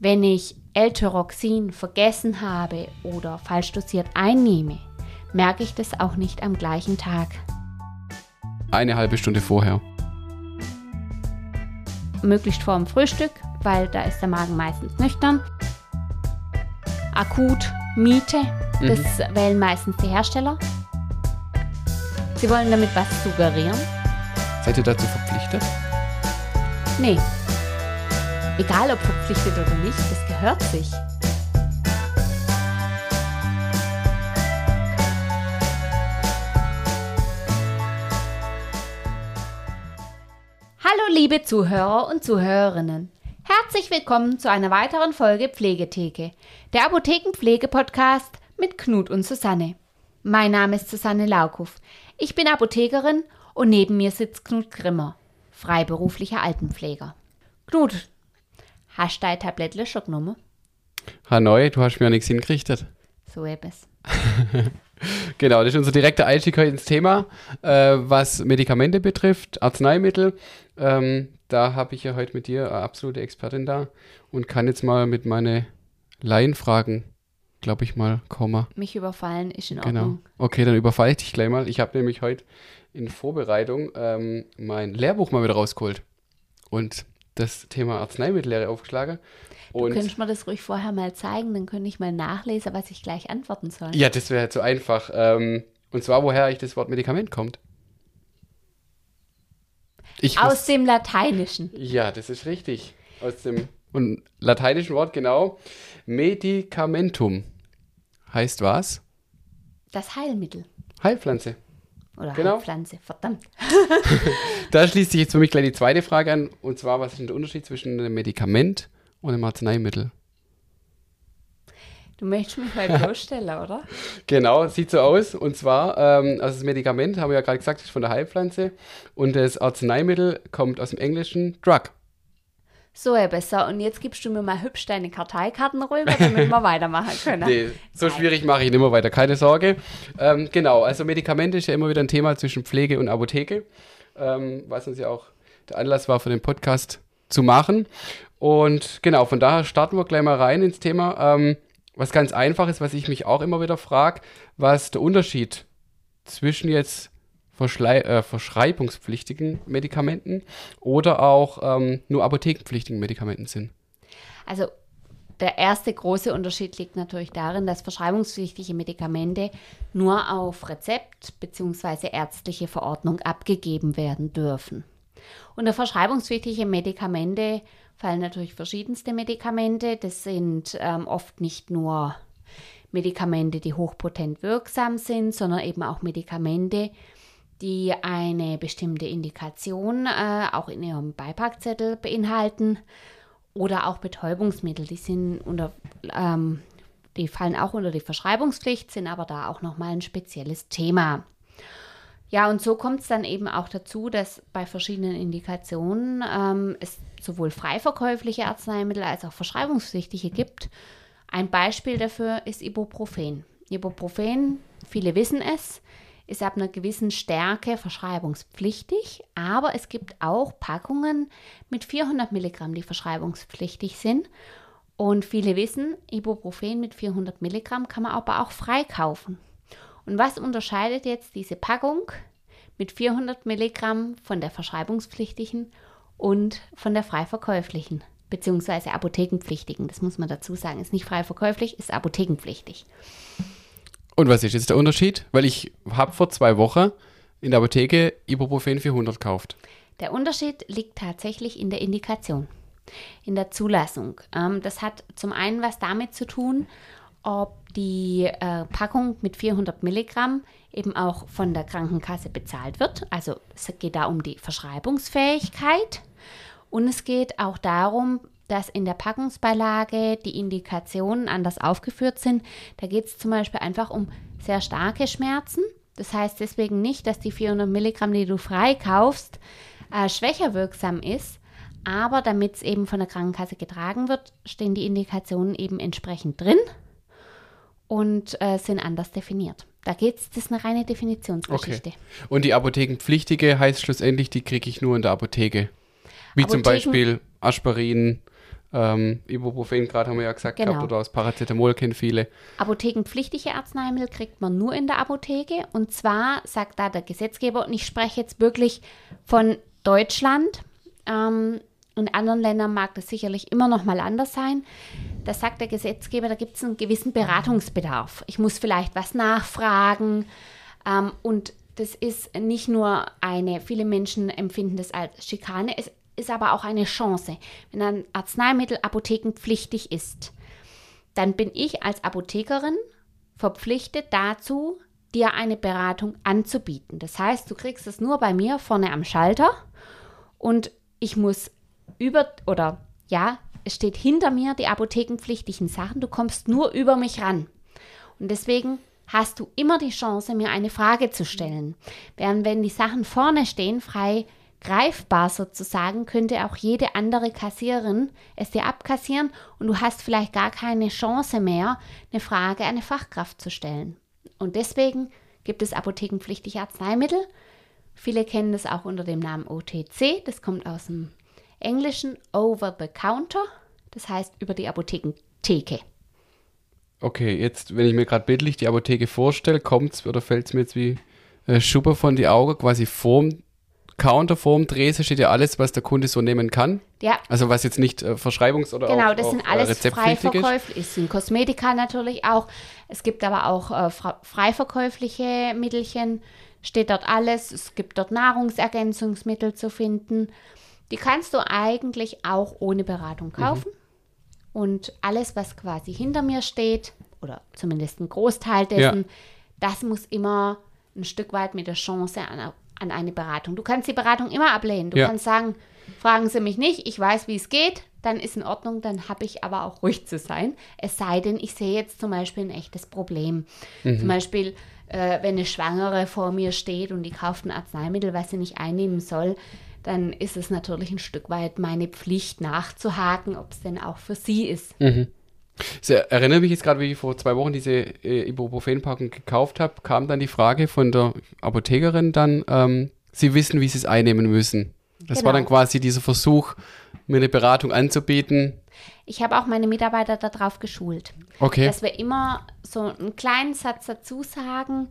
Wenn ich L-Tyroxin vergessen habe oder falsch dosiert einnehme, merke ich das auch nicht am gleichen Tag. Eine halbe Stunde vorher. Möglichst vor dem Frühstück, weil da ist der Magen meistens nüchtern. Akut, Miete, das mhm. wählen meistens die Hersteller. Sie wollen damit was suggerieren. Seid ihr dazu verpflichtet? Nee. Egal ob verpflichtet oder nicht, das gehört sich. Hallo liebe Zuhörer und Zuhörerinnen. Herzlich willkommen zu einer weiteren Folge Pflegetheke, der Apothekenpflege-Podcast mit Knut und Susanne. Mein Name ist Susanne Laukow. Ich bin Apothekerin und neben mir sitzt Knut Grimmer, freiberuflicher Altenpfleger. Knut, hast du dein Tablettle schon genommen? Hanoi, du hast mir ja nichts hingerichtet. So etwas. genau, das ist unser direkter Einstieg heute ins Thema, äh, was Medikamente betrifft, Arzneimittel. Ähm, da habe ich ja heute mit dir eine absolute Expertin da und kann jetzt mal mit meinen Laienfragen glaube ich mal, Komma. Mich überfallen ist in genau. Ordnung. Okay, dann überfalle ich dich gleich mal. Ich habe nämlich heute in Vorbereitung ähm, mein Lehrbuch mal wieder rausgeholt und das Thema Arzneimittellehre aufgeschlagen. Und du könntest mir das ruhig vorher mal zeigen, dann könnte ich mal nachlesen, was ich gleich antworten soll. Ja, das wäre zu einfach. Ähm, und zwar, woher ich das Wort Medikament kommt. Ich Aus dem Lateinischen. Ja, das ist richtig. Aus dem und lateinischen Wort genau. Medicamentum heißt was? Das Heilmittel. Heilpflanze. Oder genau. Heilpflanze, verdammt. da schließt sich jetzt für mich gleich die zweite Frage an. Und zwar, was ist der Unterschied zwischen einem Medikament und einem Arzneimittel? Du möchtest mich mal bloßstellen, oder? Genau, sieht so aus. Und zwar, ähm, also das Medikament, haben wir ja gerade gesagt, ist von der Heilpflanze. Und das Arzneimittel kommt aus dem Englischen Drug. So, ja, besser. Und jetzt gibst du mir mal hübsch deine Karteikarten rüber, damit wir weitermachen können. Nee, so schwierig mache ich nicht mehr weiter, keine Sorge. Ähm, genau, also Medikamente ist ja immer wieder ein Thema zwischen Pflege und Apotheke, ähm, was uns ja auch der Anlass war für den Podcast zu machen. Und genau, von daher starten wir gleich mal rein ins Thema. Ähm, was ganz einfach ist, was ich mich auch immer wieder frage, was der Unterschied zwischen jetzt Verschlei äh, verschreibungspflichtigen Medikamenten oder auch ähm, nur apothekenpflichtigen Medikamenten sind. Also der erste große Unterschied liegt natürlich darin, dass verschreibungspflichtige Medikamente nur auf Rezept bzw. ärztliche Verordnung abgegeben werden dürfen. Unter verschreibungspflichtige Medikamente fallen natürlich verschiedenste Medikamente. Das sind ähm, oft nicht nur Medikamente, die hochpotent wirksam sind, sondern eben auch Medikamente, die eine bestimmte Indikation äh, auch in ihrem Beipackzettel beinhalten oder auch Betäubungsmittel, die sind unter ähm, die fallen auch unter die Verschreibungspflicht, sind aber da auch nochmal ein spezielles Thema. Ja, und so kommt es dann eben auch dazu, dass bei verschiedenen Indikationen ähm, es sowohl freiverkäufliche Arzneimittel als auch verschreibungspflichtige gibt. Ein Beispiel dafür ist Ibuprofen. Ibuprofen, viele wissen es, ist ab einer gewissen Stärke verschreibungspflichtig, aber es gibt auch Packungen mit 400 Milligramm, die verschreibungspflichtig sind. Und viele wissen, Ibuprofen mit 400 Milligramm kann man aber auch freikaufen. Und was unterscheidet jetzt diese Packung mit 400 Milligramm von der verschreibungspflichtigen und von der frei verkäuflichen, beziehungsweise apothekenpflichtigen? Das muss man dazu sagen. Ist nicht frei verkäuflich, ist apothekenpflichtig. Und was ist jetzt der Unterschied? Weil ich habe vor zwei Wochen in der Apotheke Ibuprofen 400 gekauft. Der Unterschied liegt tatsächlich in der Indikation, in der Zulassung. Ähm, das hat zum einen was damit zu tun, ob die äh, Packung mit 400 Milligramm eben auch von der Krankenkasse bezahlt wird. Also es geht da um die Verschreibungsfähigkeit und es geht auch darum, dass in der Packungsbeilage die Indikationen anders aufgeführt sind. Da geht es zum Beispiel einfach um sehr starke Schmerzen. Das heißt deswegen nicht, dass die 400 Milligramm, die du freikaufst, äh, schwächer wirksam ist. Aber damit es eben von der Krankenkasse getragen wird, stehen die Indikationen eben entsprechend drin und äh, sind anders definiert. Da geht es, das ist eine reine Definitionsgeschichte. Okay. Und die Apothekenpflichtige heißt schlussendlich, die kriege ich nur in der Apotheke. Wie Apotheken, zum Beispiel Aspirin, ähm, Ibuprofen, gerade haben wir ja gesagt, Genau. gehabt, oder aus Paracetamol kennen viele. Apothekenpflichtige Arzneimittel kriegt man nur in der Apotheke. Und zwar sagt da der Gesetzgeber, und ich spreche jetzt wirklich von Deutschland, ähm, in anderen Ländern mag das sicherlich immer noch mal anders sein. Da sagt der Gesetzgeber, da gibt es einen gewissen Beratungsbedarf. Ich muss vielleicht was nachfragen. Ähm, und das ist nicht nur eine, viele Menschen empfinden das als Schikane, es ist aber auch eine Chance. Wenn ein Arzneimittel apothekenpflichtig ist, dann bin ich als Apothekerin verpflichtet dazu, dir eine Beratung anzubieten. Das heißt, du kriegst es nur bei mir vorne am Schalter und ich muss über oder ja, es steht hinter mir die apothekenpflichtigen Sachen. Du kommst nur über mich ran. Und deswegen hast du immer die Chance, mir eine Frage zu stellen. Während wenn die Sachen vorne stehen, frei greifbar sozusagen, könnte auch jede andere Kassiererin es dir abkassieren und du hast vielleicht gar keine Chance mehr, eine Frage an eine Fachkraft zu stellen. Und deswegen gibt es apothekenpflichtige Arzneimittel. Viele kennen das auch unter dem Namen OTC. Das kommt aus dem Englischen Over the Counter. Das heißt über die Apothekentheke. Okay, jetzt, wenn ich mir gerade bildlich die Apotheke vorstelle, kommt's oder fällt's mir jetzt wie äh, Schuppe von die Augen, quasi vorm Counter, vorm Drese steht ja alles, was der Kunde so nehmen kann. Ja, Also was jetzt nicht äh, Verschreibungs- oder Genau, auch, das auch, sind äh, alles rezeptpflichtig ist. freiverkäuflich. Es sind Kosmetika natürlich auch. Es gibt aber auch äh, fra- freiverkäufliche Mittelchen. Steht dort alles. Es gibt dort Nahrungsergänzungsmittel zu finden. Die kannst du eigentlich auch ohne Beratung kaufen. Und alles, was quasi hinter mir steht, oder zumindest ein Großteil dessen, das muss immer ein Stück weit mit der Chance an, an eine Beratung. Du kannst die Beratung immer ablehnen. Du Ja. kannst sagen, fragen Sie mich nicht, ich weiß, wie es geht, dann ist in Ordnung, dann habe ich aber auch ruhig zu sein. Es sei denn, ich sehe jetzt zum Beispiel ein echtes Problem. Zum Beispiel, äh, wenn eine Schwangere vor mir steht und die kauft ein Arzneimittel, was sie nicht einnehmen soll, dann ist es natürlich ein Stück weit meine Pflicht nachzuhaken, ob es denn auch für sie ist. Ich erinnere mich jetzt gerade, wie ich vor zwei Wochen diese äh, Ibuprofen-Packung gekauft habe, kam dann die Frage von der Apothekerin dann, ähm, sie wissen, wie sie es einnehmen müssen. Das war Genau. dann quasi dieser Versuch, mir eine Beratung anzubieten. Ich habe auch meine Mitarbeiter darauf geschult. Okay. dass wir immer so einen kleinen Satz dazu sagen,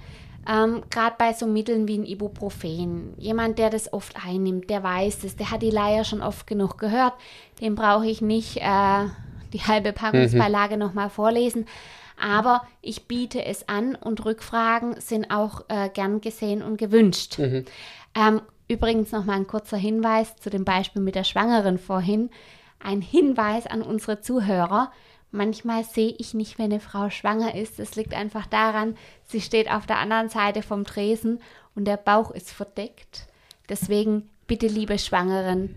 ähm, gerade bei so Mitteln wie ein Ibuprofen. Jemand, der das oft einnimmt, der weiß es, der hat die Leier schon oft genug gehört, dem brauche ich nicht äh, die halbe Packungsbeilage nochmal vorlesen. Aber ich biete es an und Rückfragen sind auch äh, gern gesehen und gewünscht. Ähm, übrigens nochmal ein kurzer Hinweis zu dem Beispiel mit der Schwangeren vorhin. Ein Hinweis an unsere Zuhörer. Manchmal sehe ich nicht, wenn eine Frau schwanger ist. Das liegt einfach daran, sie steht auf der anderen Seite vom Tresen und der Bauch ist verdeckt. Deswegen bitte, liebe Schwangeren,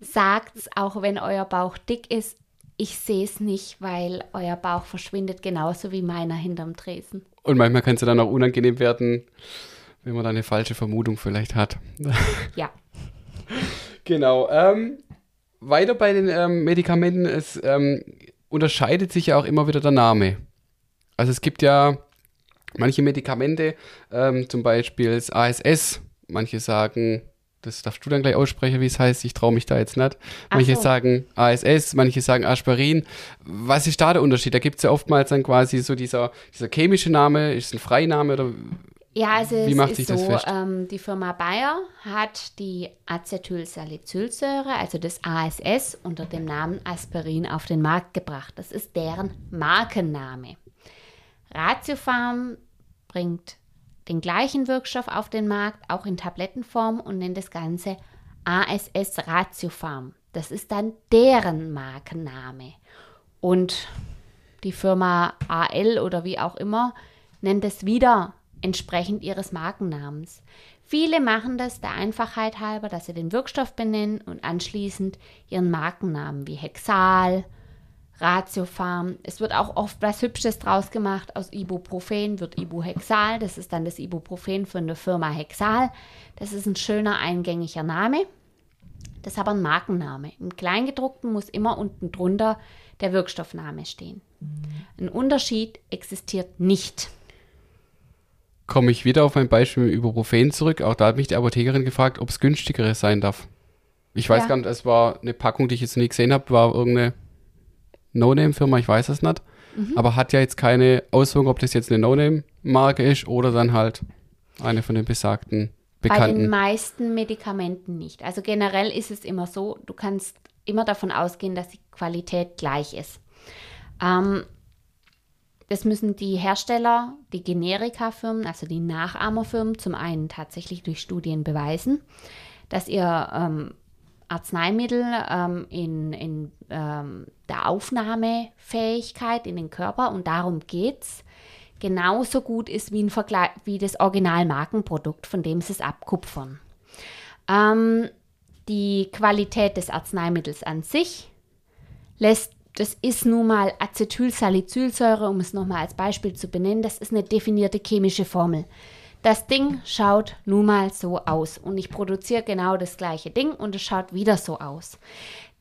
sagt's, auch wenn euer Bauch dick ist. Ich sehe es nicht, weil euer Bauch verschwindet genauso wie meiner hinterm Tresen. Und manchmal kann es ja dann auch unangenehm werden, wenn man da eine falsche Vermutung vielleicht hat. Ja. Genau. Ähm, weiter bei den ähm, Medikamenten, es ähm, unterscheidet sich ja auch immer wieder der Name. Also es gibt ja manche Medikamente, ähm, zum Beispiel das ASS. Manche sagen, das darfst du dann gleich aussprechen, wie es heißt. Ich traue mich da jetzt nicht. Manche so. sagen ASS, manche sagen Aspirin. Was ist da der Unterschied? Da gibt es ja oftmals dann quasi so dieser, dieser chemische Name, ist es ein Freiname oder Ja, also Wie es macht ist sich so, das fest? Ähm, die Firma Bayer hat die Acetylsalicylsäure, also das ASS, unter dem Namen Aspirin auf den Markt gebracht. Das ist deren Markenname. Ratiopharm bringt den gleichen Wirkstoff auf den Markt, auch in Tablettenform und nennt das Ganze ASS Ratiopharm. Das ist dann deren Markenname. Und die Firma AL oder wie auch immer nennt es wieder entsprechend ihres Markennamens. Viele machen das der Einfachheit halber, dass sie den Wirkstoff benennen und anschließend ihren Markennamen wie Hexal, Ratiopharm. Es wird auch oft was Hübsches draus gemacht. Aus Ibuprofen wird Ibuhexal. Das ist dann das Ibuprofen von der Firma Hexal. Das ist ein schöner eingängiger Name. Das ist aber ein Markenname. Im Kleingedruckten muss immer unten drunter der Wirkstoffname stehen. Ein Unterschied existiert nicht. komme ich wieder auf mein Beispiel mit Ibuprofen zurück. Auch da hat mich die Apothekerin gefragt, ob es günstigere sein darf. Ich weiß Ja. gar nicht, es war eine Packung, die ich jetzt nie gesehen habe, war irgendeine No-Name-Firma, ich weiß es nicht. Mhm. Aber hat ja jetzt keine Auswirkung, ob das jetzt eine No-Name-Marke ist oder dann halt eine von den besagten bekannten. Bei den meisten Medikamenten nicht. Also generell ist es immer so, du kannst immer davon ausgehen, dass die Qualität gleich ist. Ähm, das müssen die Hersteller, die Generika-Firmen, also die Nachahmerfirmen, zum einen tatsächlich durch Studien beweisen, dass ihr ähm, Arzneimittel ähm, in, in ähm, der Aufnahmefähigkeit in den Körper, und darum geht es, genauso gut ist wie, ein wie das Originalmarkenprodukt, von dem sie es abkupfern. Ähm, die Qualität des Arzneimittels an sich lässt, das ist nun mal Acetylsalicylsäure, um es nochmal als Beispiel zu benennen, das ist eine definierte chemische Formel. Das Ding schaut nun mal so aus und ich produziere genau das gleiche Ding und es schaut wieder so aus.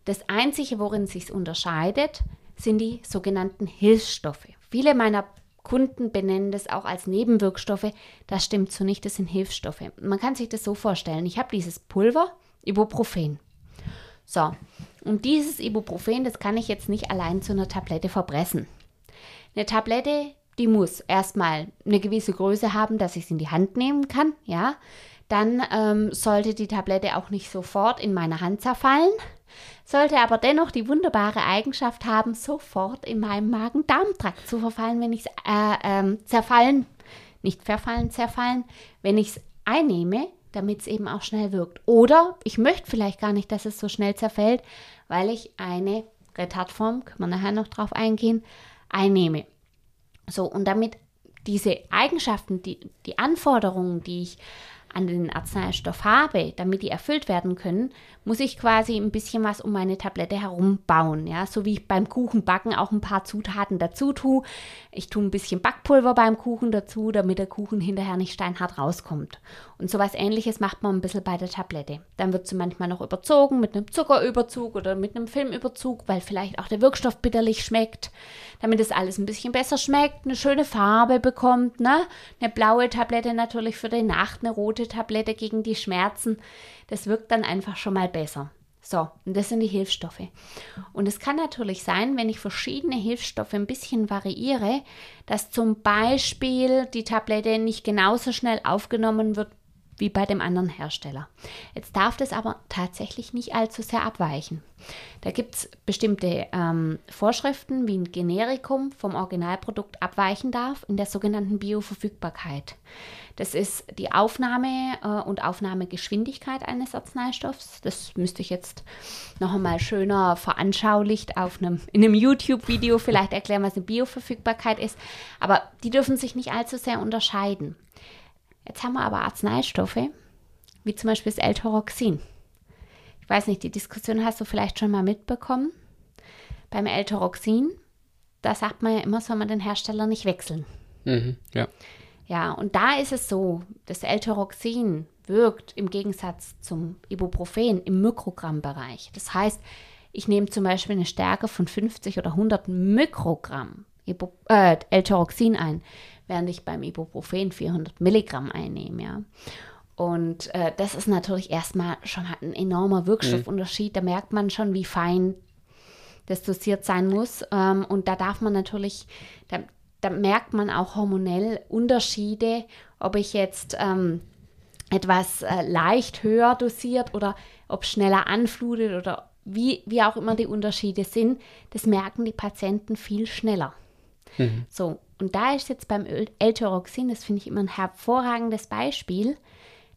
Das Einzige, worin sich unterscheidet, sind die sogenannten Hilfsstoffe. Viele meiner Kunden benennen das auch als Nebenwirkstoffe. Das stimmt so nicht, das sind Hilfsstoffe. Man kann sich das so vorstellen. Ich habe dieses Pulver, Ibuprofen. So, und dieses Ibuprofen, das kann ich jetzt nicht allein zu einer Tablette verpressen. Eine Tablette, die muss erstmal eine gewisse Größe haben, dass ich es in die Hand nehmen kann, ja. Dann ähm, sollte die Tablette auch nicht sofort in meiner Hand zerfallen, sollte aber dennoch die wunderbare Eigenschaft haben, sofort in meinem Magen-Darm-Trakt zu verfallen, wenn ich es äh, ähm, zerfallen, nicht verfallen, zerfallen, wenn ich es einnehme, damit es eben auch schnell wirkt. Oder ich möchte vielleicht gar nicht, dass es so schnell zerfällt, weil ich eine Retardform, können wir nachher noch drauf eingehen, einnehme. So, und damit diese Eigenschaften, die, die Anforderungen, die ich an den Arzneistoff habe, damit die erfüllt werden können, muss ich quasi ein bisschen was um meine Tablette herum bauen. Ja, so wie ich beim Kuchenbacken auch ein paar Zutaten dazu tue. Ich tue ein bisschen Backpulver beim Kuchen dazu, damit der Kuchen hinterher nicht steinhart rauskommt. Und sowas ähnliches macht man ein bisschen bei der Tablette. Dann wird sie manchmal noch überzogen mit einem Zuckerüberzug oder mit einem Filmüberzug, weil vielleicht auch der Wirkstoff bitterlich schmeckt, damit es alles ein bisschen besser schmeckt, eine schöne Farbe bekommt. Ne? Eine blaue Tablette natürlich für die Nacht, eine rote Tablette gegen die Schmerzen. Das wirkt dann einfach schon mal besser. So, und das sind die Hilfsstoffe. Und es kann natürlich sein, wenn ich verschiedene Hilfsstoffe ein bisschen variiere, dass zum Beispiel die Tablette nicht genauso schnell aufgenommen wird wie bei dem anderen Hersteller. Jetzt darf das aber tatsächlich nicht allzu sehr abweichen. Da gibt es bestimmte ähm, Vorschriften, wie ein Generikum vom Originalprodukt abweichen darf in der sogenannten Bioverfügbarkeit. Das ist die Aufnahme äh, und Aufnahmegeschwindigkeit eines Arzneistoffs. Das müsste ich jetzt noch einmal schöner veranschaulicht auf einem, in einem YouTube-Video vielleicht erklären, was eine Bioverfügbarkeit ist. Aber die dürfen sich nicht allzu sehr unterscheiden. Jetzt haben wir aber Arzneistoffe, wie zum Beispiel das L-Toroxin. Ich weiß nicht, die Diskussion hast du vielleicht schon mal mitbekommen. Beim L-Toroxin, da sagt man ja immer, soll man den Hersteller nicht wechseln. Mhm, ja. Ja, und da ist es so, das L-Toroxin wirkt im Gegensatz zum Ibuprofen im Mikrogrammbereich. Das heißt, ich nehme zum Beispiel eine Stärke von 50 oder 100 Mikrogramm äh, L-Toroxin ein während ich beim Ibuprofen 400 Milligramm einnehme. Ja. Und äh, das ist natürlich erstmal schon ein enormer Wirkstoffunterschied. Da merkt man schon, wie fein das dosiert sein muss. Ähm, und da darf man natürlich, da, da, merkt man auch hormonell Unterschiede, ob ich jetzt ähm, etwas äh, leicht höher dosiert oder ob schneller anflutet oder wie, wie auch immer die Unterschiede sind. Das merken die Patienten viel schneller. Mhm. So, und da ist jetzt beim L-Tyroxin, das finde ich immer ein hervorragendes Beispiel.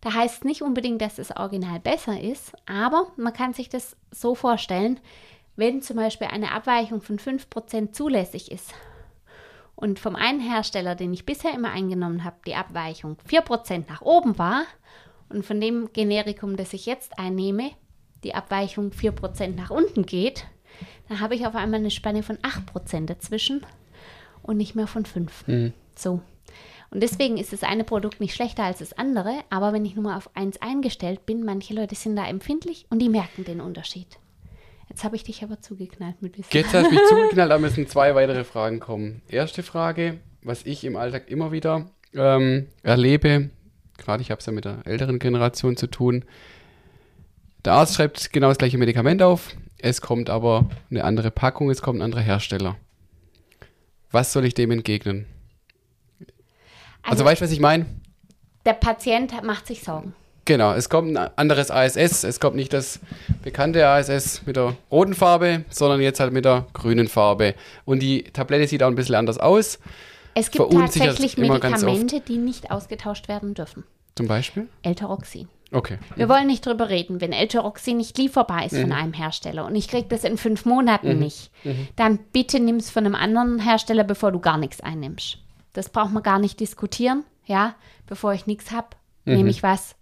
Da heißt es nicht unbedingt, dass das Original besser ist, aber man kann sich das so vorstellen, wenn zum Beispiel eine Abweichung von 5% zulässig ist und vom einen Hersteller, den ich bisher immer eingenommen habe, die Abweichung 4% nach oben war und von dem Generikum, das ich jetzt einnehme, die Abweichung 4% nach unten geht, dann habe ich auf einmal eine Spanne von 8% dazwischen und nicht mehr von fünf. Mhm. So. Und deswegen ist das eine Produkt nicht schlechter als das andere, aber wenn ich nur mal auf eins eingestellt bin, manche Leute sind da empfindlich und die merken den Unterschied. Jetzt habe ich dich aber zugeknallt mit Wissen. Jetzt hast du mich zugeknallt, da müssen zwei weitere Fragen kommen. Erste Frage, was ich im Alltag immer wieder ähm, erlebe, gerade ich habe es ja mit der älteren Generation zu tun, der Arzt schreibt genau das gleiche Medikament auf es kommt aber eine andere Packung, es kommt ein anderer Hersteller. Was soll ich dem entgegnen? Also, also weißt du, was ich meine? Der Patient macht sich Sorgen. Genau, es kommt ein anderes ASS. Es kommt nicht das bekannte ASS mit der roten Farbe, sondern jetzt halt mit der grünen Farbe. Und die Tablette sieht auch ein bisschen anders aus. Es gibt tatsächlich Medikamente, die nicht ausgetauscht werden dürfen. Zum Beispiel? Elteroxin. Okay. Wir mhm. wollen nicht drüber reden. Wenn Elteroxin nicht lieferbar ist mhm. von einem Hersteller und ich kriege das in fünf Monaten mhm. nicht, mhm. dann bitte nimm es von einem anderen Hersteller, bevor du gar nichts einnimmst. Das braucht man gar nicht diskutieren. Ja, bevor ich nichts habe, nehme mhm. ich was,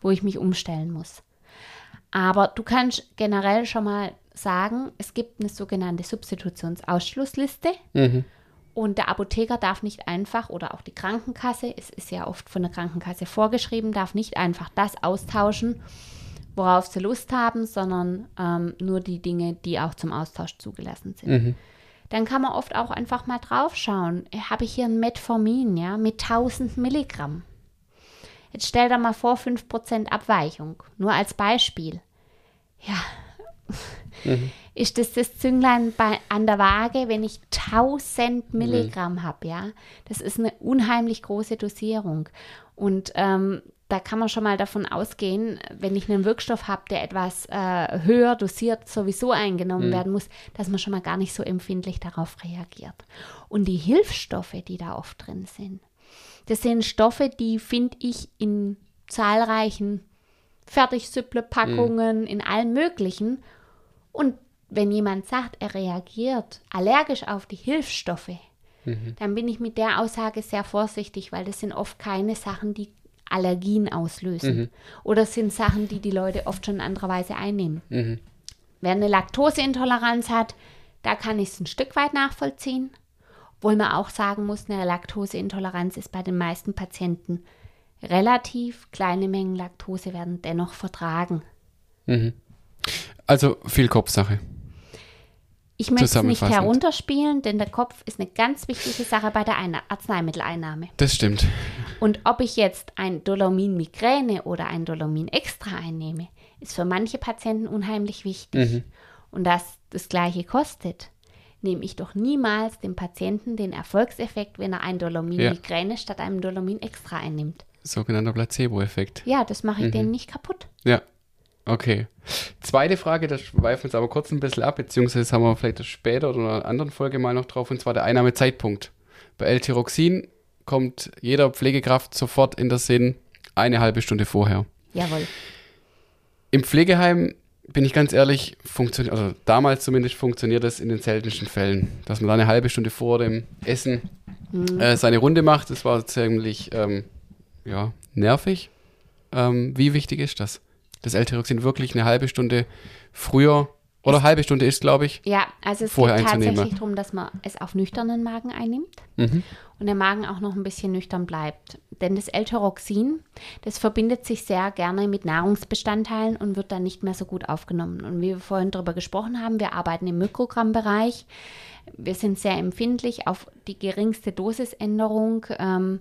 wo ich mich umstellen muss. Aber du kannst generell schon mal sagen, es gibt eine sogenannte Substitutionsausschlussliste. Und der Apotheker darf nicht einfach, oder auch die Krankenkasse, es ist ja oft von der Krankenkasse vorgeschrieben, darf nicht einfach das austauschen, worauf sie Lust haben, sondern ähm, nur die Dinge, die auch zum Austausch zugelassen sind. Mhm. Dann kann man oft auch einfach mal draufschauen. Habe ich hier ein Metformin, ja, mit 1000 Milligramm. Jetzt stell dir mal vor, 5% Abweichung. Nur als Beispiel. Ja. Mhm. Ist das das Zünglein bei, an der Waage, wenn ich 1000 mhm. Milligramm mhm. habe, ja? Das ist eine unheimlich große Dosierung. Und ähm, da kann man schon mal davon ausgehen, wenn ich einen Wirkstoff habe, der etwas äh, höher dosiert sowieso eingenommen mhm. werden muss, dass man schon mal gar nicht so empfindlich darauf reagiert. Und die Hilfsstoffe, die da oft drin sind, das sind Stoffe, die finde ich in zahlreichen Fertigsüpple-Packungen, mhm. in allen möglichen. Und wenn jemand sagt, er reagiert allergisch auf die Hilfsstoffe, mhm. dann bin ich mit der Aussage sehr vorsichtig, weil das sind oft keine Sachen, die Allergien auslösen. Mhm. Oder sind Sachen, die die Leute oft schon in anderer Weise einnehmen. Mhm. Wer eine Laktoseintoleranz hat, da kann ich es ein Stück weit nachvollziehen. Obwohl man auch sagen muss, eine Laktoseintoleranz ist bei den meisten Patienten relativ kleine Mengen Laktose werden dennoch vertragen. Mhm. Also viel Kopfsache. Ich möchte es nicht herunterspielen, denn der Kopf ist eine ganz wichtige Sache bei der Eine Arzneimitteleinnahme. Das stimmt. Und ob ich jetzt ein Dolomin-Migräne oder ein Dolomin-Extra einnehme, ist für manche Patienten unheimlich wichtig. Mhm. Und dass das Gleiche kostet, nehme ich doch niemals dem Patienten den Erfolgseffekt, wenn er ein Dolomin-Migräne ja. statt einem Dolomin-Extra einnimmt. Sogenannter Placebo-Effekt. Ja, das mache ich mhm. denen nicht kaputt. Ja, okay. Zweite Frage, das schweifen wir uns aber kurz ein bisschen ab, beziehungsweise haben wir vielleicht später oder in einer anderen Folge mal noch drauf, und zwar der Einnahmezeitpunkt. Bei L-Tyroxin kommt jeder Pflegekraft sofort in der Sinn eine halbe Stunde vorher. Jawohl. Im Pflegeheim bin ich ganz ehrlich, funktioniert, also damals zumindest funktioniert das in den seltensten Fällen, dass man da eine halbe Stunde vor dem Essen mhm. äh, seine Runde macht. Das war ziemlich ähm, ja, nervig. Ähm, wie wichtig ist das? Das L-Tyroxin wirklich eine halbe Stunde früher oder eine halbe Stunde ist, glaube ich. Ja, also es geht tatsächlich darum, dass man es auf nüchternen Magen einnimmt mhm. und der Magen auch noch ein bisschen nüchtern bleibt. Denn das L-Tyroxin, das verbindet sich sehr gerne mit Nahrungsbestandteilen und wird dann nicht mehr so gut aufgenommen. Und wie wir vorhin darüber gesprochen haben, wir arbeiten im Mikrogrammbereich. Wir sind sehr empfindlich auf die geringste Dosisänderung. Ähm,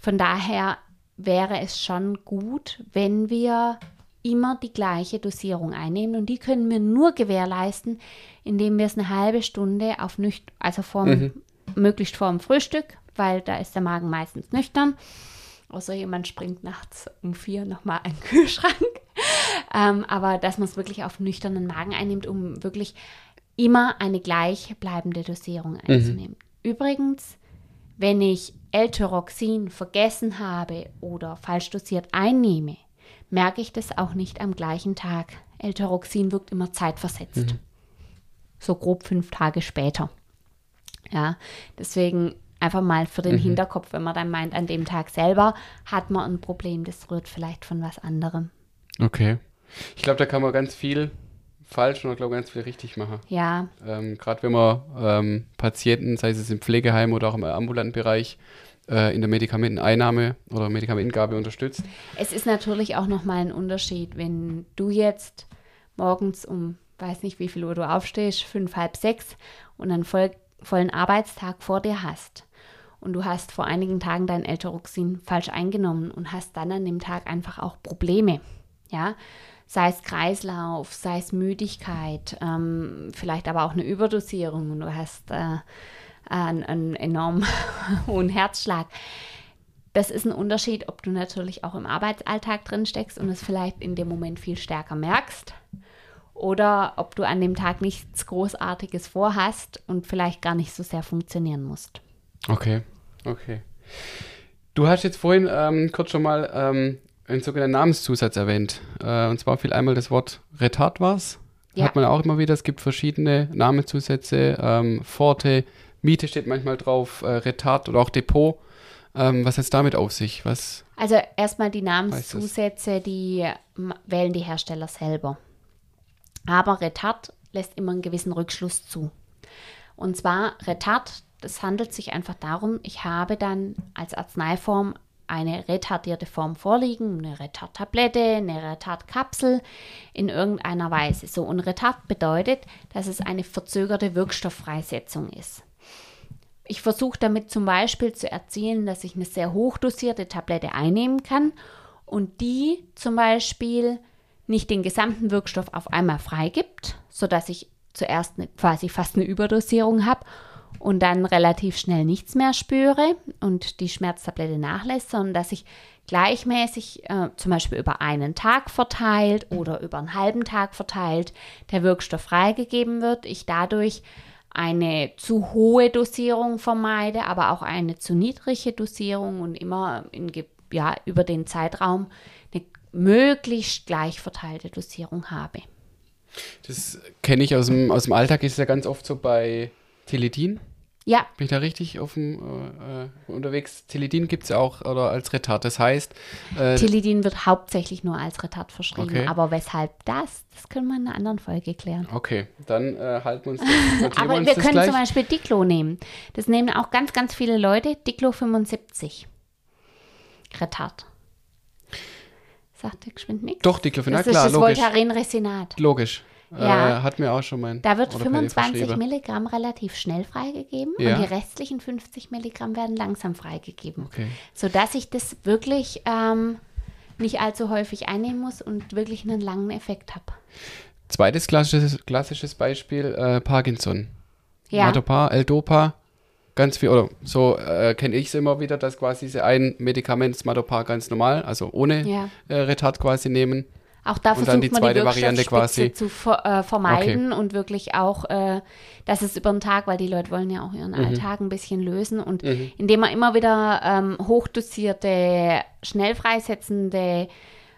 von daher wäre es schon gut, wenn wir immer die gleiche Dosierung einnehmen und die können wir nur gewährleisten, indem wir es eine halbe Stunde auf nüchtern, also vorm, mhm. möglichst vor dem Frühstück, weil da ist der Magen meistens nüchtern. Außer jemand springt nachts um vier nochmal einen Kühlschrank. ähm, aber dass man es wirklich auf nüchternen Magen einnimmt, um wirklich immer eine gleichbleibende Dosierung mhm. einzunehmen. Mhm. Übrigens, wenn ich L-Tyroxin vergessen habe oder falsch dosiert einnehme, merke ich das auch nicht am gleichen Tag. L-Tyroxin wirkt immer zeitversetzt. Mhm. So grob fünf Tage später. Ja, deswegen einfach mal für den mhm. Hinterkopf, wenn man dann meint, an dem Tag selber hat man ein Problem, das rührt vielleicht von was anderem. Okay. Ich glaube, da kann man ganz viel falsch und ich glaube ganz viel richtig machen. Ja. Ähm, Gerade wenn man ähm, Patienten, sei es im Pflegeheim oder auch im ambulanten Bereich, äh, in der Medikamenteneinnahme oder Medikamentengabe unterstützt. Es ist natürlich auch nochmal ein Unterschied, wenn du jetzt morgens um, weiß nicht wie viel Uhr du aufstehst, fünf, halb sechs und einen voll, vollen Arbeitstag vor dir hast und du hast vor einigen Tagen dein Elteroxin falsch eingenommen und hast dann an dem Tag einfach auch Probleme, ja, sei es Kreislauf, sei es Müdigkeit, ähm, vielleicht aber auch eine Überdosierung und du hast äh, einen, einen enorm hohen Herzschlag. Das ist ein Unterschied, ob du natürlich auch im Arbeitsalltag drin steckst und es vielleicht in dem Moment viel stärker merkst oder ob du an dem Tag nichts Großartiges vorhast und vielleicht gar nicht so sehr funktionieren musst. Okay, okay. Du hast jetzt vorhin ähm, kurz schon mal ähm, einen sogenannten Namenszusatz erwähnt. Äh, und zwar fiel einmal das Wort Retard was. Ja. Hat man auch immer wieder. Es gibt verschiedene Namenszusätze. Ähm, Forte, Miete steht manchmal drauf, äh, Retard oder auch Depot. Ähm, was hat es damit auf sich? Was also erstmal die Namenszusätze, die wählen die Hersteller selber. Aber Retard lässt immer einen gewissen Rückschluss zu. Und zwar Retard, das handelt sich einfach darum, ich habe dann als Arzneiform eine retardierte Form vorliegen, eine Retard-Tablette, eine Retard-Kapsel in irgendeiner Weise. So, und Retard bedeutet, dass es eine verzögerte Wirkstofffreisetzung ist. Ich versuche damit zum Beispiel zu erzielen, dass ich eine sehr hochdosierte Tablette einnehmen kann und die zum Beispiel nicht den gesamten Wirkstoff auf einmal freigibt, sodass ich zuerst eine, quasi fast eine Überdosierung habe und dann relativ schnell nichts mehr spüre und die Schmerztablette nachlässt, sondern dass ich gleichmäßig, äh, zum Beispiel über einen Tag verteilt oder über einen halben Tag verteilt, der Wirkstoff freigegeben wird, ich dadurch eine zu hohe Dosierung vermeide, aber auch eine zu niedrige Dosierung und immer in, ja, über den Zeitraum eine möglichst gleich verteilte Dosierung habe. Das kenne ich aus dem, aus dem Alltag, ist ja ganz oft so bei Teledin. Ja. Bin ich da richtig auf dem, äh, äh unterwegs? Teledin gibt es ja auch oder als Retard. Das heißt. Äh, Teledin wird hauptsächlich nur als Retard verschrieben. Okay. Aber weshalb das, das können wir in einer anderen Folge klären. Okay, dann äh, halten wir uns das. Aber wir können gleich. zum Beispiel Diclo nehmen. Das nehmen auch ganz, ganz viele Leute. Diclo 75. Retard. Sagt der geschwind nichts? Doch, Diclofenac, klar, das logisch. Das Voltaren-Resinat. Logisch. Ja. Äh, hat mir auch schon mein. Da wird 25 Milligramm relativ schnell freigegeben ja. und die restlichen 50 Milligramm werden langsam freigegeben. Okay. Sodass ich das wirklich ähm, nicht allzu häufig einnehmen muss und wirklich einen langen Effekt habe. Zweites klassisches, klassisches Beispiel: äh, Parkinson. Ja. Matopa, L-Dopa, ganz viel, oder so äh, kenne ich es immer wieder, dass quasi diese ein Medikament, Smatopar, ganz normal, also ohne ja. äh, Retard quasi nehmen. Auch da und versucht die man die Variante quasi zu äh, vermeiden okay. und wirklich auch, äh, dass es über den Tag, weil die Leute wollen ja auch ihren mhm. Alltag ein bisschen lösen und mhm. indem man immer wieder ähm, hochdosierte, schnell freisetzende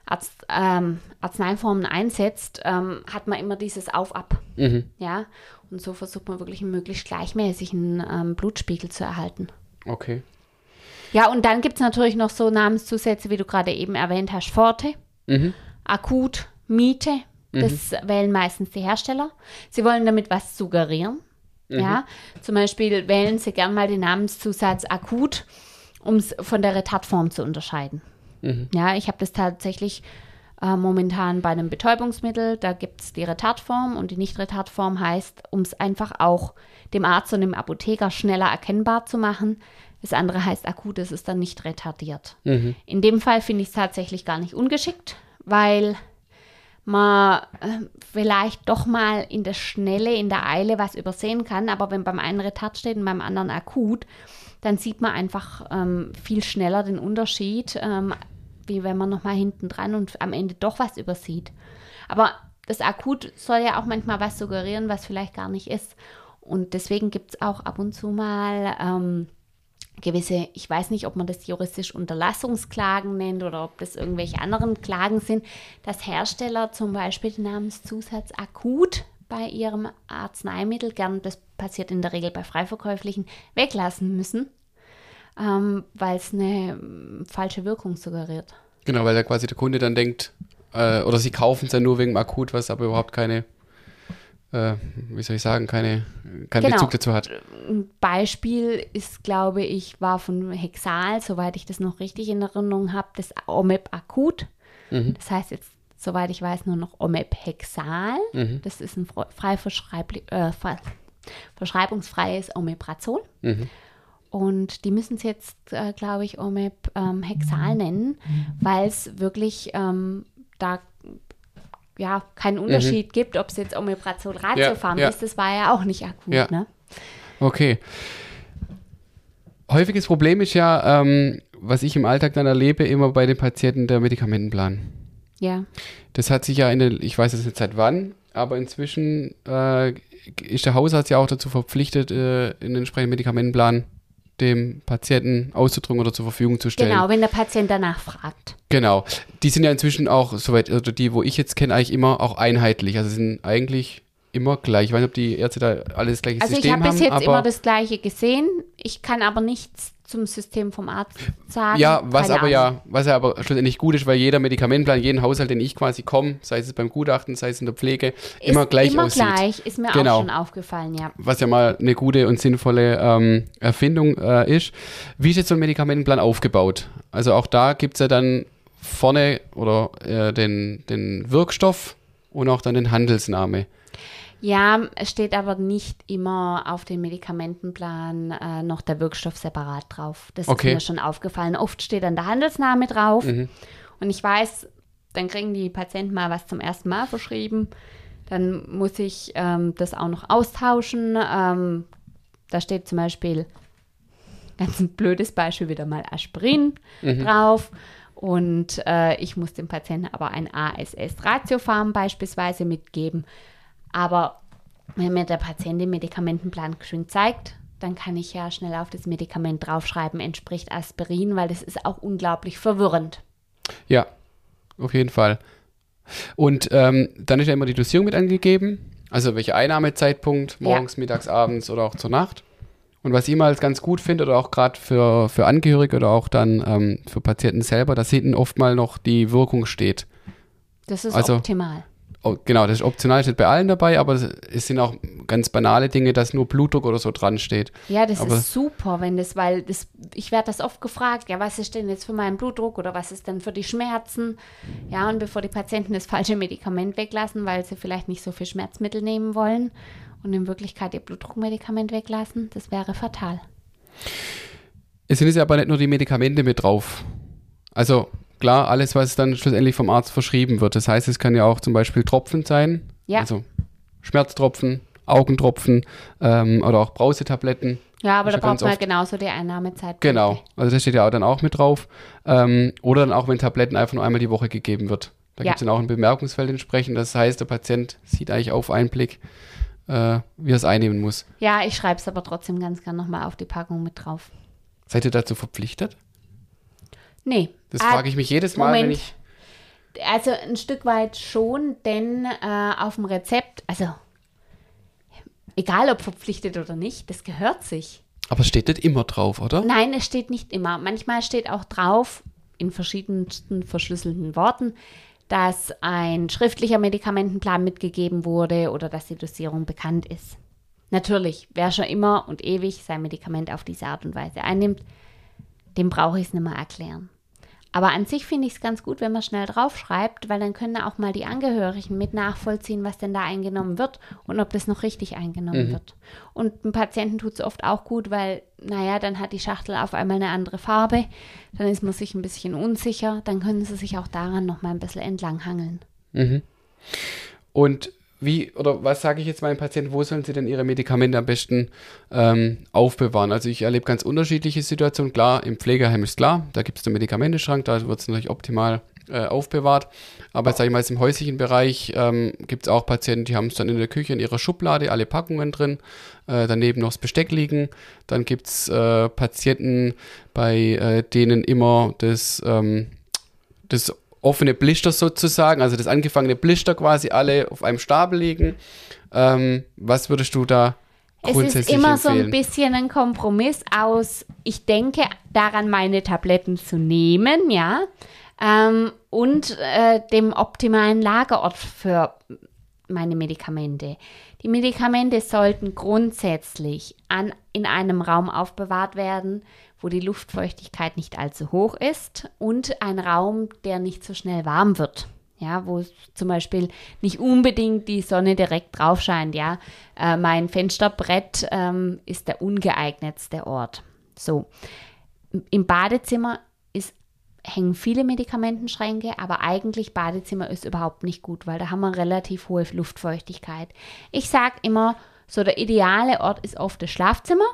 Arzt, ähm, Arzneiformen einsetzt, ähm, hat man immer dieses Auf-Ab. Mhm. Ja, und so versucht man wirklich einen möglichst gleichmäßigen ähm, Blutspiegel zu erhalten. Okay. Ja, und dann gibt es natürlich noch so Namenszusätze, wie du gerade eben erwähnt hast, Forte. Mhm akut Miete. Das mhm. wählen meistens die Hersteller. Sie wollen damit was suggerieren. Mhm. Ja, zum Beispiel wählen sie gern mal den Namenszusatz akut, um es von der Retardform zu unterscheiden. Mhm. Ja, ich habe das tatsächlich äh, momentan bei einem Betäubungsmittel. Da gibt es die Retardform und die Nicht-Retardform heißt, um es einfach auch dem Arzt und dem Apotheker schneller erkennbar zu machen. Das andere heißt akut, es ist dann nicht retardiert. Mhm. In dem Fall finde ich es tatsächlich gar nicht ungeschickt, weil man äh, vielleicht doch mal in der Schnelle, in der Eile was übersehen kann. Aber wenn beim einen Retard steht und beim anderen akut, dann sieht man einfach ähm, viel schneller den Unterschied, ähm, wie wenn man nochmal hinten dran und am Ende doch was übersieht. Aber das Akut soll ja auch manchmal was suggerieren, was vielleicht gar nicht ist. Und deswegen gibt es auch ab und zu mal ähm, gewisse, ich weiß nicht, ob man das juristisch Unterlassungsklagen nennt oder ob das irgendwelche anderen Klagen sind, dass Hersteller zum Beispiel den Namenszusatz akut bei ihrem Arzneimittel, gern das passiert in der Regel bei freiverkäuflichen, weglassen müssen, ähm, weil es eine ähm, falsche Wirkung suggeriert. Genau, weil da quasi der Kunde dann denkt, äh, oder sie kaufen es ja nur wegen akut, was aber überhaupt keine äh, wie soll ich sagen, keine, keinen genau. Bezug dazu hat. Ein Beispiel ist, glaube ich, war von Hexal, soweit ich das noch richtig in Erinnerung habe, das OMEP akut. Mhm. Das heißt jetzt, soweit ich weiß, nur noch OMEP Hexal. Mhm. Das ist ein frei äh, verschreibungsfreies Omeprazol. Mhm. Und die müssen es jetzt, äh, glaube ich, OMEP ähm, Hexal nennen, weil es wirklich ähm, da ja keinen Unterschied gibt, ob es jetzt Omeprazol Ratiofarm Mhm. ja. ist, das war ja auch nicht akut. Ja. Ne? Okay. Häufiges Problem ist ja, ähm, was ich im Alltag dann erlebe, immer bei den Patienten der Medikamentenplan. ja. Das hat sich ja in der, ich weiß jetzt nicht seit wann, aber inzwischen äh, ist der Hausarzt ja auch dazu verpflichtet, äh, einen entsprechenden Medikamentenplan dem Patienten auszudrücken oder zur Verfügung zu stellen. Genau, wenn der Patient danach fragt. Genau. Die sind ja inzwischen auch, soweit, oder die, wo ich jetzt kenne, eigentlich immer auch einheitlich. Also sind eigentlich immer gleich. Ich weiß nicht, ob die Ärzte da alles gleiche Also ich System habe bis haben, jetzt immer das Gleiche gesehen. Ich kann aber nichts zum System vom Arzt sagen. ja, was aber Ahnung. ja, was ja aber schlussendlich gut ist, weil jeder Medikamentenplan, jeden Haushalt, den ich quasi komme, sei es beim Gutachten, sei es in der Pflege, immer ist gleich immer aussieht. gleich, ist mir Genau. auch schon aufgefallen, ja. was ja mal eine gute und sinnvolle ähm, Erfindung äh, ist. Wie ist jetzt so ein Medikamentenplan aufgebaut? Also auch da gibt es ja dann vorne oder äh, den, den Wirkstoff und auch dann den Handelsname. Ja, es steht aber nicht immer auf dem Medikamentenplan äh, noch der Wirkstoff separat drauf. Das Okay. ist mir schon aufgefallen. Oft steht dann der Handelsname drauf. Mhm. Und ich weiß, dann kriegen die Patienten mal was zum ersten Mal verschrieben. Dann muss ich ähm, das auch noch austauschen. Ähm, da steht zum Beispiel, ganz ein blödes Beispiel, wieder mal Aspirin drauf. Und äh, ich muss dem Patienten aber ein ASS-Ratiofarm beispielsweise mitgeben. Aber wenn mir der Patient den Medikamentenplan schön zeigt, dann kann ich ja schnell auf das Medikament draufschreiben, entspricht Aspirin, weil das ist auch unglaublich verwirrend. Ja, auf jeden Fall. Und ähm, dann ist ja immer die Dosierung mit angegeben. Also welcher Einnahmezeitpunkt, morgens, mittags, abends oder auch zur Nacht. Und was ich immer als ganz gut finde, oder auch gerade für, für Angehörige oder auch dann ähm, für Patienten selber, dass hinten oft mal noch die Wirkung steht. Das ist Also- optimal. Oh, genau, das ist optional, steht bei allen dabei, aber es- es sind auch ganz banale Dinge, dass nur Blutdruck oder so dran steht. Ja, das aber- ist super, wenn das, weil das, ich werde das oft gefragt, ja, was ist denn jetzt für meinen Blutdruck oder was ist denn für die Schmerzen? Ja, und bevor die Patienten das falsche Medikament weglassen, weil sie vielleicht nicht so viel Schmerzmittel nehmen wollen und in Wirklichkeit ihr Blutdruckmedikament weglassen, das wäre fatal. Es sind jetzt aber nicht nur die Medikamente mit drauf. Also klar, alles, was dann schlussendlich vom Arzt verschrieben wird. Das heißt, es kann ja auch zum Beispiel Tropfen sein. Ja. Also Schmerztropfen, Augentropfen ähm, oder auch Brausetabletten. Ja, aber Ist da ja braucht man oft. genauso die Einnahmezeit. Genau. Also das steht ja auch dann auch mit drauf. Ähm, oder dann auch, wenn Tabletten einfach nur einmal die Woche gegeben wird. Da Ja. gibt es dann auch ein Bemerkungsfeld entsprechend. Das heißt, der Patient sieht eigentlich auf einen Blick, äh, wie er es einnehmen muss. Ja, ich schreibe es aber trotzdem ganz gern nochmal auf die Packung mit drauf. Seid ihr dazu verpflichtet? Nee. Das Ah, frage ich mich jedes Mal, wenn Moment. ich. Also ein Stück weit schon, denn äh, auf dem Rezept, also egal ob verpflichtet oder nicht, das gehört sich. Aber es steht nicht immer drauf, oder? Nein, es steht nicht immer. Manchmal steht auch drauf, in verschiedensten verschlüsselten Worten, dass ein schriftlicher Medikamentenplan mitgegeben wurde oder dass die Dosierung bekannt ist. Natürlich, wer schon immer und ewig sein Medikament auf diese Art und Weise einnimmt, dem brauche ich es nicht mehr erklären. Aber an sich finde ich es ganz gut, wenn man schnell draufschreibt, weil dann können auch mal die Angehörigen mit nachvollziehen, was denn da eingenommen wird und ob das noch richtig eingenommen wird. Und dem Patienten tut es oft auch gut, weil, naja, dann hat die Schachtel auf einmal eine andere Farbe, dann ist man sich ein bisschen unsicher, dann können sie sich auch daran noch mal ein bisschen entlanghangeln. Und wie, oder was sage ich jetzt meinen Patienten, wo sollen sie denn ihre Medikamente am besten ähm, aufbewahren? Also ich erlebe ganz unterschiedliche Situationen. Klar, im Pflegeheim ist klar, da gibt es den Medikamenteschrank, da wird es natürlich optimal äh, aufbewahrt. Aber sage ich mal, im häuslichen Bereich ähm, gibt es auch Patienten, die haben es dann in der Küche in ihrer Schublade, alle Packungen drin, äh, daneben noch das Besteck liegen. Dann gibt es äh, Patienten, bei äh, denen immer das, ähm, das offene Blister sozusagen, also das angefangene Blister quasi alle auf einem Stapel liegen. Ähm, was würdest du da Es grundsätzlich ist immer so empfehlen? ein bisschen ein Kompromiss aus, ich denke daran, meine Tabletten zu nehmen, ja, ähm, und äh, dem optimalen Lagerort für meine Medikamente. Die Medikamente sollten grundsätzlich an, in einem Raum aufbewahrt werden, wo die Luftfeuchtigkeit nicht allzu hoch ist und ein Raum, der nicht so schnell warm wird. Ja, wo zum Beispiel nicht unbedingt die Sonne direkt drauf scheint. Ja, äh, mein Fensterbrett ähm, ist der ungeeignetste Ort. So, im Badezimmer ist hängen viele Medikamentenschränke, aber eigentlich Badezimmer ist überhaupt nicht gut, weil da haben wir relativ hohe Luftfeuchtigkeit. Ich sage immer, so der ideale Ort ist oft das Schlafzimmer.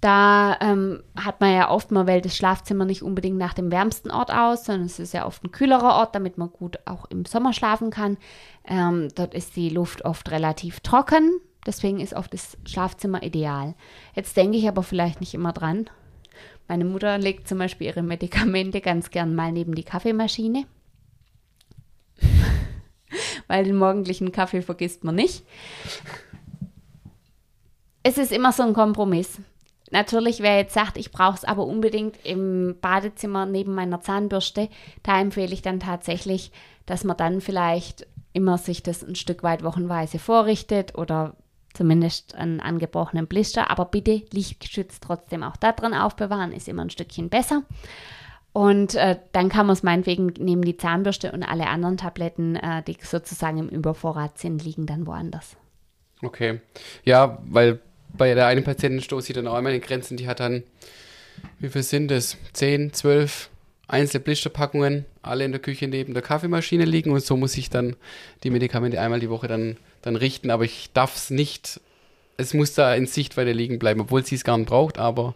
Da ähm, hat man ja oft, man wählt das Schlafzimmer nicht unbedingt nach dem wärmsten Ort aus, sondern es ist ja oft ein kühlerer Ort, damit man gut auch im Sommer schlafen kann. Ähm, dort ist die Luft oft relativ trocken, deswegen ist oft das Schlafzimmer ideal. Jetzt denke ich aber vielleicht nicht immer dran. Meine Mutter legt zum Beispiel ihre Medikamente ganz gern mal neben die Kaffeemaschine. Weil den morgendlichen Kaffee vergisst man nicht. Es ist immer so ein Kompromiss. Natürlich, wer jetzt sagt, ich brauche es aber unbedingt im Badezimmer neben meiner Zahnbürste, da empfehle ich dann tatsächlich, dass man dann vielleicht immer sich das ein Stück weit wochenweise vorrichtet oder zumindest einen angebrochenen Blister. Aber bitte Lichtgeschützt trotzdem auch da drin aufbewahren, ist immer ein Stückchen besser. Und äh, dann kann man es meinetwegen neben die Zahnbürste und alle anderen Tabletten, äh, die sozusagen im Übervorrat sind, liegen dann woanders. Okay. Ja, weil bei der einen Patientin stoße ich dann auch einmal in Grenzen, die hat dann, wie viel sind es? 10, 12 einzelne Blisterpackungen, alle in der Küche neben der Kaffeemaschine liegen und so muss ich dann die Medikamente einmal die Woche dann, dann richten, aber ich darf es nicht es muss da in Sichtweite liegen bleiben, obwohl sie es gar nicht braucht, aber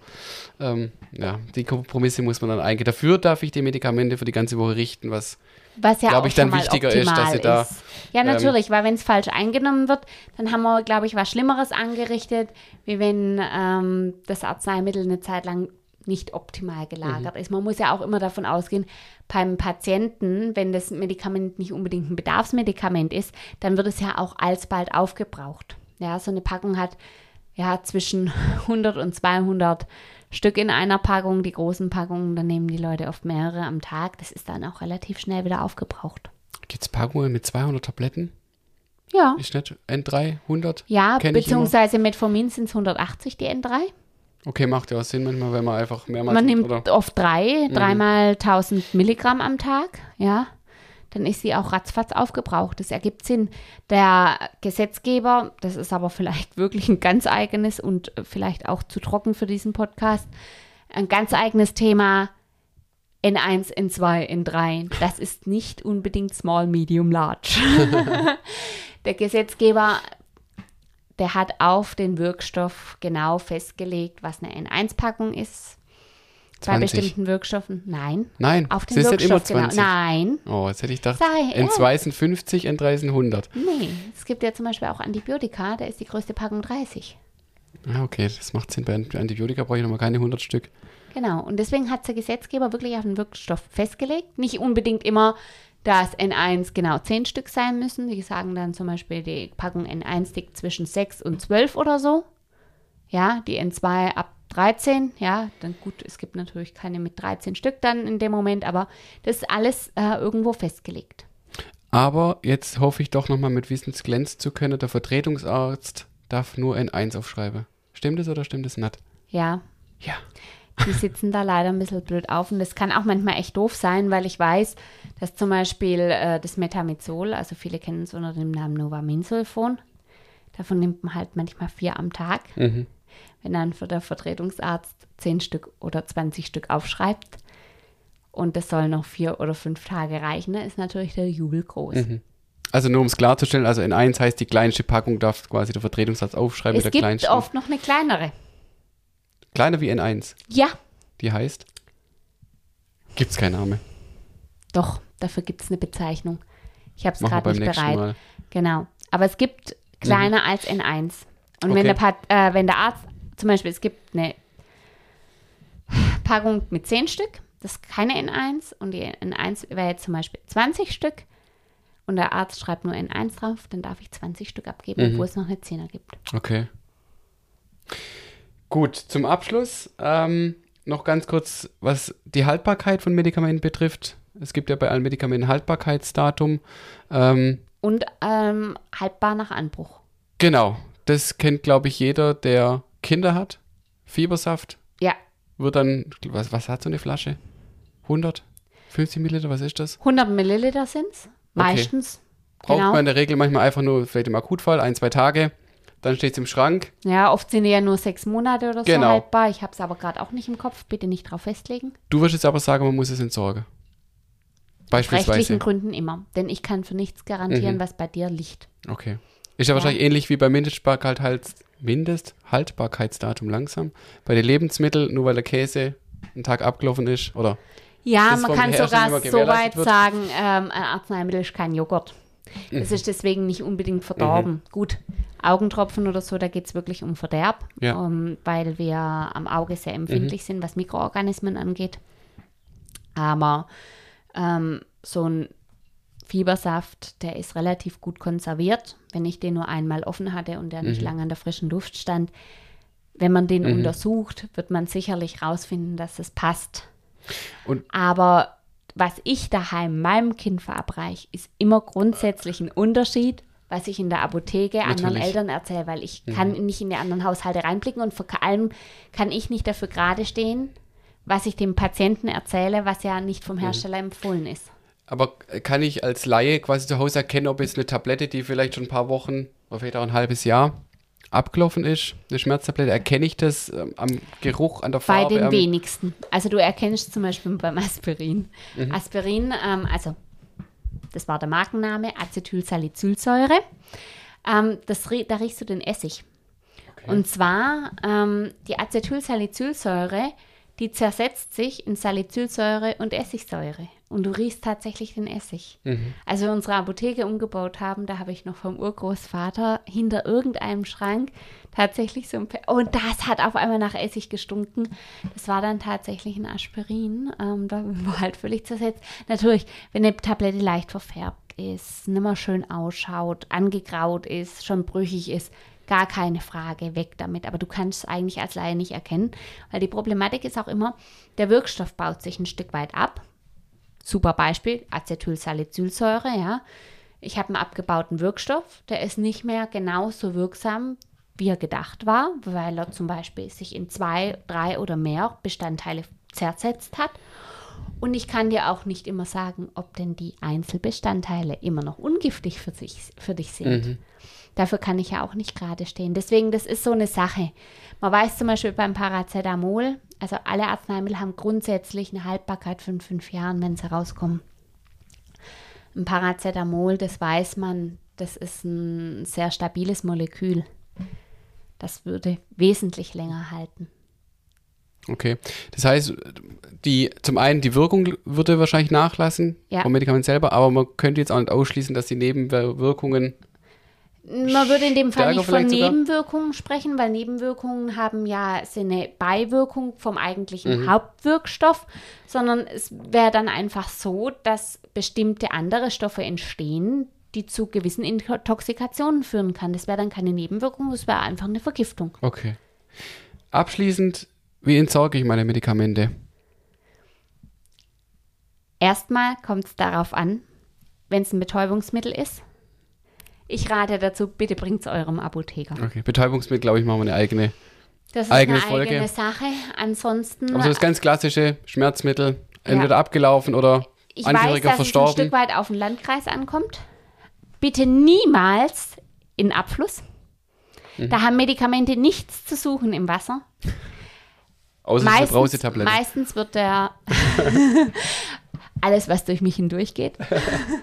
ähm, ja, die Kompromisse muss man dann eingehen. Dafür darf ich die Medikamente für die ganze Woche richten, was, was ja glaube ich, dann wichtiger ist, dass sie da. Ja, ähm, natürlich, ähm, weil wenn es falsch eingenommen wird, dann haben wir, glaube ich, was Schlimmeres angerichtet, wie wenn ähm, das Arzneimittel eine Zeit lang nicht optimal gelagert mhm. ist. Man muss ja auch immer davon ausgehen, beim Patienten, wenn das Medikament nicht unbedingt ein Bedarfsmedikament ist, dann wird es ja auch alsbald aufgebraucht. Ja, so eine Packung hat ja zwischen 100 und 200 Stück in einer Packung. Die großen Packungen, da nehmen die Leute oft mehrere am Tag. Das ist dann auch relativ schnell wieder aufgebraucht. Gibt es Packungen mit 200 Tabletten? Ja. Ist nicht N3 100? Ja, beziehungsweise Metformin sind es 180, die N3. Okay, macht ja auch Sinn manchmal, wenn man einfach mehrmals... Man nimmt oder? oft drei, mhm. dreimal 1000 Milligramm am Tag, ja dann ist sie auch ratzfatz aufgebraucht. Das ergibt Sinn. Der Gesetzgeber, das ist aber vielleicht wirklich ein ganz eigenes und vielleicht auch zu trocken für diesen Podcast, ein ganz eigenes Thema. N1, N2, N3. Das ist nicht unbedingt Small, Medium, Large. der Gesetzgeber, der hat auf den Wirkstoff genau festgelegt, was eine N1-Packung ist, bei 20. bestimmten Wirkstoffen? Nein. Nein. Auf den Sie Wirkstoff, immer 20. Genau. Nein. Oh, jetzt hätte ich gedacht, N2 sind 50, N3 sind 100. Nee, es gibt ja zum Beispiel auch Antibiotika, da ist die größte Packung 30. Ah, okay, das macht Sinn. Bei Antibiotika brauche ich nochmal keine 100 Stück. Genau, und deswegen hat der Gesetzgeber wirklich auf den Wirkstoff festgelegt. Nicht unbedingt immer, dass N1 genau 10 Stück sein müssen. Die sagen dann zum Beispiel, die Packung N1 liegt zwischen 6 und 12 oder so. Ja, die N2 ab 13, ja, dann gut, es gibt natürlich keine mit 13 Stück dann in dem Moment, aber das ist alles äh, irgendwo festgelegt. Aber jetzt hoffe ich doch nochmal mit Wissens glänzen zu können, der Vertretungsarzt darf nur N1 aufschreiben. Stimmt es oder stimmt es nicht? Ja. Ja. Die sitzen da leider ein bisschen blöd auf und das kann auch manchmal echt doof sein, weil ich weiß, dass zum Beispiel äh, das Metamizol, also viele kennen es unter dem Namen Novaminsulfon, davon nimmt man halt manchmal vier am Tag. Mhm wenn dann der Vertretungsarzt 10 Stück oder 20 Stück aufschreibt und das soll noch vier oder fünf Tage reichen, ist natürlich der Jubel groß. Mhm. Also nur um es klarzustellen, also in 1 heißt die kleinste Packung darf quasi der Vertretungsarzt aufschreiben es mit der gibt oft noch eine kleinere. Kleiner wie N1? Ja. Die heißt? Gibt es keinen Namen. Doch, dafür gibt es eine Bezeichnung. Ich habe es gerade nicht bereit. Mal. Genau. Aber es gibt kleiner mhm. als N1. Und okay. wenn, der, äh, wenn der Arzt zum Beispiel, es gibt eine Packung mit 10 Stück, das ist keine N1 und die N1 wäre jetzt zum Beispiel 20 Stück und der Arzt schreibt nur N1 drauf, dann darf ich 20 Stück abgeben, mhm. obwohl es noch eine 10er gibt. Okay. Gut, zum Abschluss ähm, noch ganz kurz, was die Haltbarkeit von Medikamenten betrifft. Es gibt ja bei allen Medikamenten Haltbarkeitsdatum. Ähm, und ähm, haltbar nach Anbruch. Genau, das kennt, glaube ich, jeder, der Kinder hat. Fiebersaft. Ja. Wird dann, was, was hat so eine Flasche? 100? 50 Milliliter, was ist das? 100 Milliliter sind es. Meistens. Okay. Braucht genau. man in der Regel manchmal einfach nur, vielleicht im Akutfall, ein, zwei Tage. dann steht es im Schrank. Ja, oft sind die ja nur sechs Monate oder so Genau. haltbar. Ich habe es aber gerade auch nicht im Kopf. Bitte nicht drauf festlegen. Du würdest jetzt aber sagen, man muss es entsorgen. Beispielsweise. Rechtlichen Gründen immer. Denn ich kann für nichts garantieren, Mhm. was bei dir liegt. Okay. Ist ja, Ja. wahrscheinlich ähnlich wie beim Mindestbarkeit, Mindesthaltbarkeitsdatum langsam. Bei den Lebensmitteln, nur weil der Käse einen Tag abgelaufen ist. Oder Ja, man kann sogar so weit wird. sagen, ähm, ein Arzneimittel ist kein Joghurt. Mhm. Es ist deswegen nicht unbedingt verdorben. Gut, Augentropfen oder so, da geht es wirklich um Verderb, Ja. ähm, weil wir am Auge sehr Mhm. empfindlich sind, was Mikroorganismen angeht. Aber ähm, so ein Fiebersaft, der ist relativ gut konserviert, wenn ich den nur einmal offen hatte und der Mhm. nicht lange an der frischen Luft stand. Wenn man den untersucht, wird man sicherlich rausfinden, dass es passt. Und- Aber was ich daheim meinem Kind verabreiche, ist immer grundsätzlich ein Unterschied, was ich in der Apotheke anderen Natürlich. Eltern erzähle, weil ich kann nicht in die anderen Haushalte reinblicken und vor allem kann ich nicht dafür gerade stehen, was ich dem Patienten erzähle, was ja nicht vom Hersteller empfohlen ist. Aber kann ich als Laie quasi zu Hause erkennen, ob jetzt eine Tablette, die vielleicht schon ein paar Wochen oder vielleicht auch ein halbes Jahr abgelaufen ist, eine Schmerztablette, erkenne ich das ähm, am Geruch, an der Bei Farbe? den am, wenigsten. Also du erkennst zum Beispiel beim Aspirin. Aspirin, ähm, also das war der Markenname, Acetylsalicylsäure. Ähm, das, da riechst du den Essig. Und zwar ähm, die Acetylsalicylsäure, die zersetzt sich in Salicylsäure und Essigsäure. Und du riechst tatsächlich den Essig. Als wir unsere Apotheke umgebaut haben, da habe ich noch vom Urgroßvater hinter irgendeinem Schrank tatsächlich so ein... Pe und das hat auf einmal nach Essig gestunken. Das war dann tatsächlich ein Aspirin. Ähm, da war halt völlig zersetzt. Natürlich, wenn eine Tablette leicht verfärbt ist, nicht mehr schön ausschaut, angegraut ist, schon brüchig ist, gar keine Frage, weg damit. Aber du kannst es eigentlich als Laie nicht erkennen, weil die Problematik ist auch immer, der Wirkstoff baut sich ein Stück weit ab. Super Beispiel, Acetylsalicylsäure, ja. Ich habe einen abgebauten Wirkstoff, der ist nicht mehr genauso wirksam, wie er gedacht war, weil er zum Beispiel sich in zwei, drei oder mehr Bestandteile zersetzt hat. Und ich kann dir auch nicht immer sagen, ob denn die Einzelbestandteile immer noch ungiftig für, sich, für dich sind. Dafür kann ich ja auch nicht gerade stehen. Deswegen, das ist so eine Sache. Man weiß zum Beispiel beim Paracetamol, also alle Arzneimittel haben grundsätzlich eine Haltbarkeit von fünf Jahren, wenn sie rauskommen. Ein Paracetamol, das weiß man, das ist ein sehr stabiles Molekül. Das würde wesentlich länger halten. Okay. Das heißt, die, zum einen die Wirkung würde wahrscheinlich nachlassen Ja. vom Medikament selber, aber man könnte jetzt auch nicht ausschließen, dass die Nebenwirkungen Man würde in dem Fall nicht von vielleicht sogar? Nebenwirkungen sprechen, weil Nebenwirkungen haben ja sind eine Beiwirkung vom eigentlichen Mhm. Hauptwirkstoff, sondern es wäre dann einfach so, dass bestimmte andere Stoffe entstehen, die zu gewissen Intoxikationen führen kann. Das wäre dann keine Nebenwirkung, das wäre einfach eine Vergiftung. Okay. Abschließend, wie entsorge ich meine Medikamente? Erstmal kommt es darauf an, wenn es ein Betäubungsmittel ist. Ich rate dazu, bitte bringt es eurem Apotheker. Okay. Betäubungsmittel, glaube ich, machen wir eine eigene. Das ist Eigene eine Folge. eigene Sache. Ansonsten Aber so das ganz klassische Schmerzmittel, entweder abgelaufen oder Ich weiß, Angehöriger dass es ein Stück verstorben. weit auf den Landkreis ankommt. Bitte niemals in Abfluss. Mhm. Da haben Medikamente nichts zu suchen im Wasser. Außer ist eine Meistens, Brausetablette. meistens wird der alles, was durch mich hindurchgeht.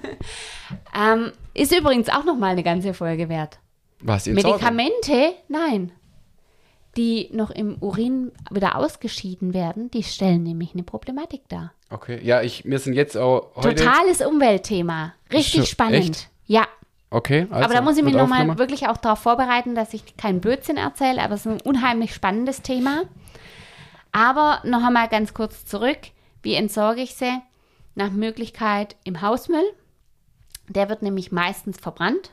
ähm, ist übrigens auch noch mal eine ganze Folge wert. Was? Medikamente, nein, die noch im Urin wieder ausgeschieden werden, die stellen nämlich eine Problematik dar. Okay. Ja, ich, wir sind jetzt auch heute. Totales Umweltthema. Richtig Schon- spannend. echt? Ja, Okay. Also, aber da muss ich mich nochmal wirklich auch darauf vorbereiten, dass ich keinen Blödsinn erzähle, aber es ist ein unheimlich spannendes Thema. Aber noch einmal ganz kurz zurück. Wie entsorge ich sie? Nach Möglichkeit im Hausmüll. Der wird nämlich meistens verbrannt.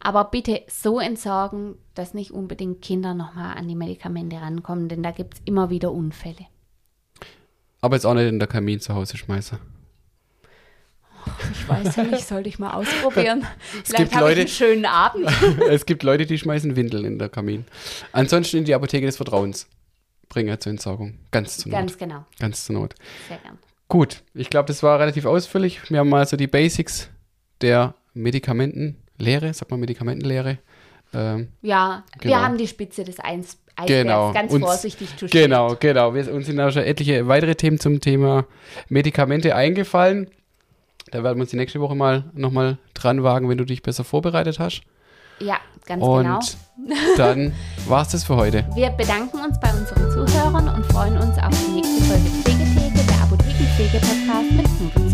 Aber bitte so entsorgen, dass nicht unbedingt Kinder nochmal an die Medikamente rankommen, denn da gibt es immer wieder Unfälle. Aber jetzt auch nicht in der Kamin zu Hause schmeißen. Ich weiß ja nicht, sollte ich mal ausprobieren. Vielleicht gibt habe ich einen schönen Abend. es gibt Leute, die schmeißen Windeln in der Kamin. Ansonsten in die Apotheke des Vertrauens. Bringen zur Entsorgung. Ganz zur Not. Ganz genau. Ganz zur Not. Sehr gern. Gut, ich glaube, das war relativ ausführlich. Wir haben mal so die Basics der Medikamentenlehre, sag mal Medikamentenlehre, Ähm, Ja, Genau. wir haben die Spitze des Eis Eisbergs Genau. ganz Uns- vorsichtig touchiert. Genau, genau. Wir, uns sind auch schon etliche weitere Themen zum Thema Medikamente eingefallen. Da werden wir uns die nächste Woche mal nochmal dran wagen, wenn du dich besser vorbereitet hast. Ja, ganz Und genau. dann war's das für heute. Wir bedanken uns bei unseren Zuhörern und freuen uns auf die nächste Folge Pflegetheke, der Apothekenpflege-Podcast mit Knut und